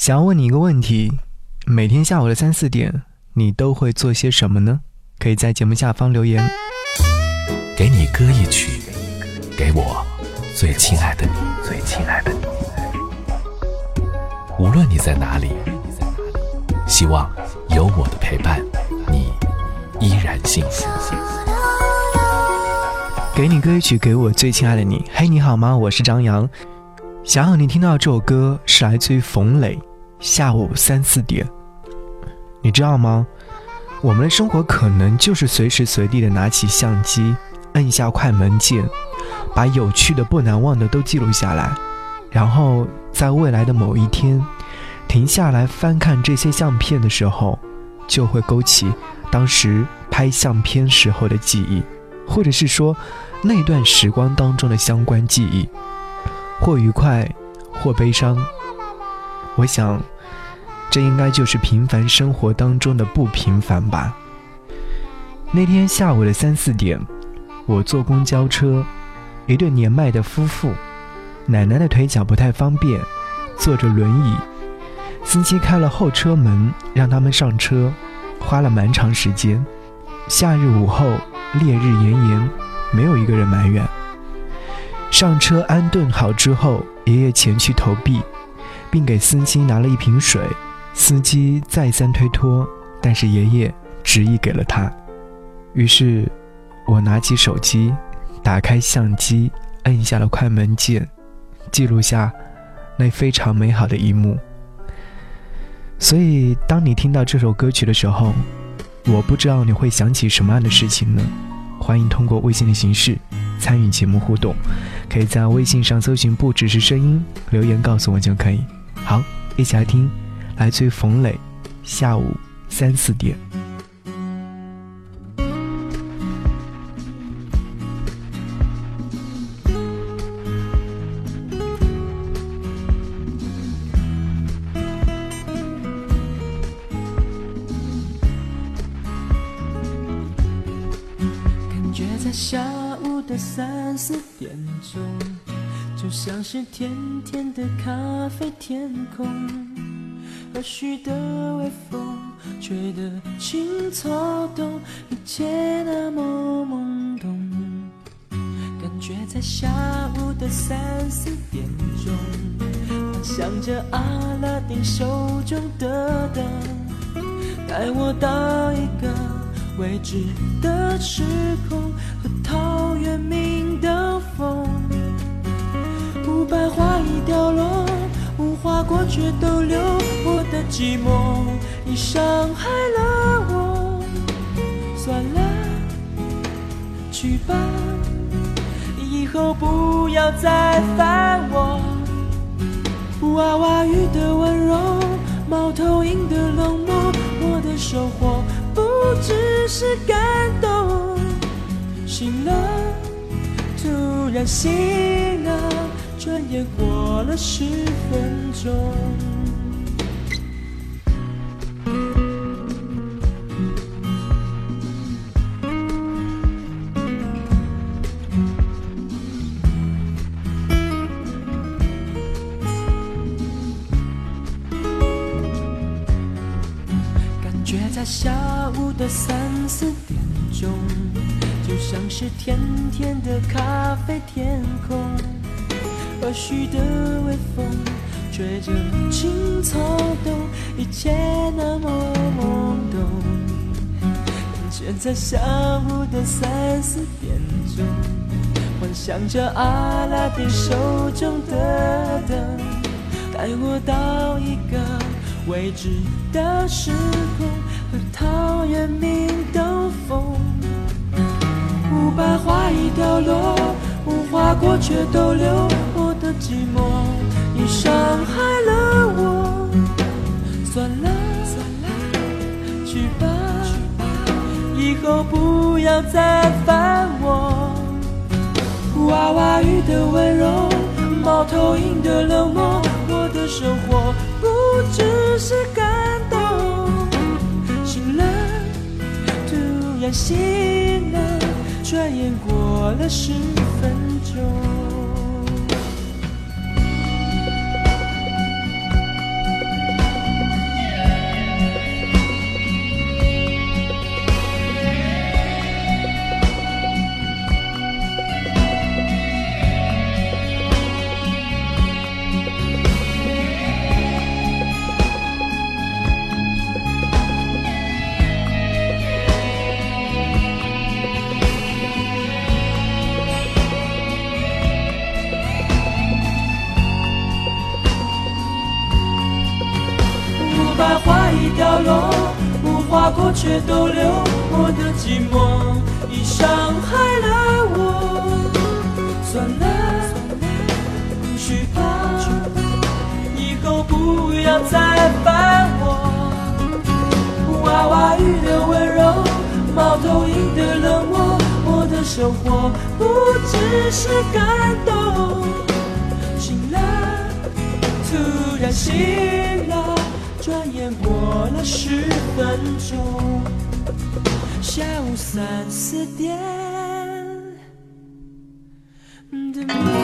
想要问你一个问题：每天下午的三四点，你都会做些什么呢？可以在节目下方留言。给你歌一曲，给我最亲爱的你，最亲爱的你。无论你在哪里，希望有我的陪伴，你依然幸福。给你歌一曲，给我最亲爱的你。嘿，你好吗？我是张扬。想要你听到这首歌是来自于冯磊。下午三四点，你知道吗？我们的生活可能就是随时随地的拿起相机，摁一下快门键，把有趣的、不难忘的都记录下来，然后在未来的某一天，停下来翻看这些相片的时候，就会勾起当时拍相片时候的记忆，或者是说那段时光当中的相关记忆，或愉快，或悲伤。我想，这应该就是平凡生活当中的不平凡吧。那天下午的三四点，我坐公交车，一对年迈的夫妇，奶奶的腿脚不太方便，坐着轮椅，司机开了后车门让他们上车，花了蛮长时间。夏日午后，烈日炎炎，没有一个人埋怨。上车安顿好之后，爷爷前去投币。并给司机拿了一瓶水，司机再三推脱，但是爷爷执意给了他。于是，我拿起手机，打开相机，摁下了快门键，记录下那非常美好的一幕。所以，当你听到这首歌曲的时候，我不知道你会想起什么样的事情呢？欢迎通过微信的形式参与节目互动，可以在微信上搜寻“不只是声音”，留言告诉我就可以。好，一起来听，来自于冯磊，下午三四点。感觉在下午的三四点钟。就像是甜甜的咖啡，天空和煦的微风吹得青草动，一切那么懵懂。感觉在下午的三四点钟，幻想着阿拉丁手中的灯，带我到一个未知的时空和陶渊明的风。白花已凋落，无花果却逗留。我的寂寞已伤害了我，算了，去吧，以后不要再烦我。娃娃鱼的温柔，猫头鹰的冷漠，我的收获不只是感动。醒了，突然醒了。转眼过了十分钟，感觉在下午的三四点钟，就像是甜甜的咖啡，天空。和煦的微风吹着青草动，一切那么懵懂。感觉在下午的三四点钟，幻想着阿拉丁手中的灯，带我到一个未知的时空，和陶渊明斗风。五百花已凋落，无花果却逗留。寂寞你伤害了我，算了，算了，去吧，以后不要再烦我。娃娃鱼的温柔，猫头鹰的冷漠，我的生活不只是感动。醒了，突然醒了，转眼过了十分白花已凋落，无花果却逗留。我的寂寞已伤害了我。算了，不去吧，以后不要再烦我。娃娃鱼的温柔，猫头鹰的冷漠，我的生活不只是感动。醒了，突然醒了，转眼过了十分钟，下午三四点的。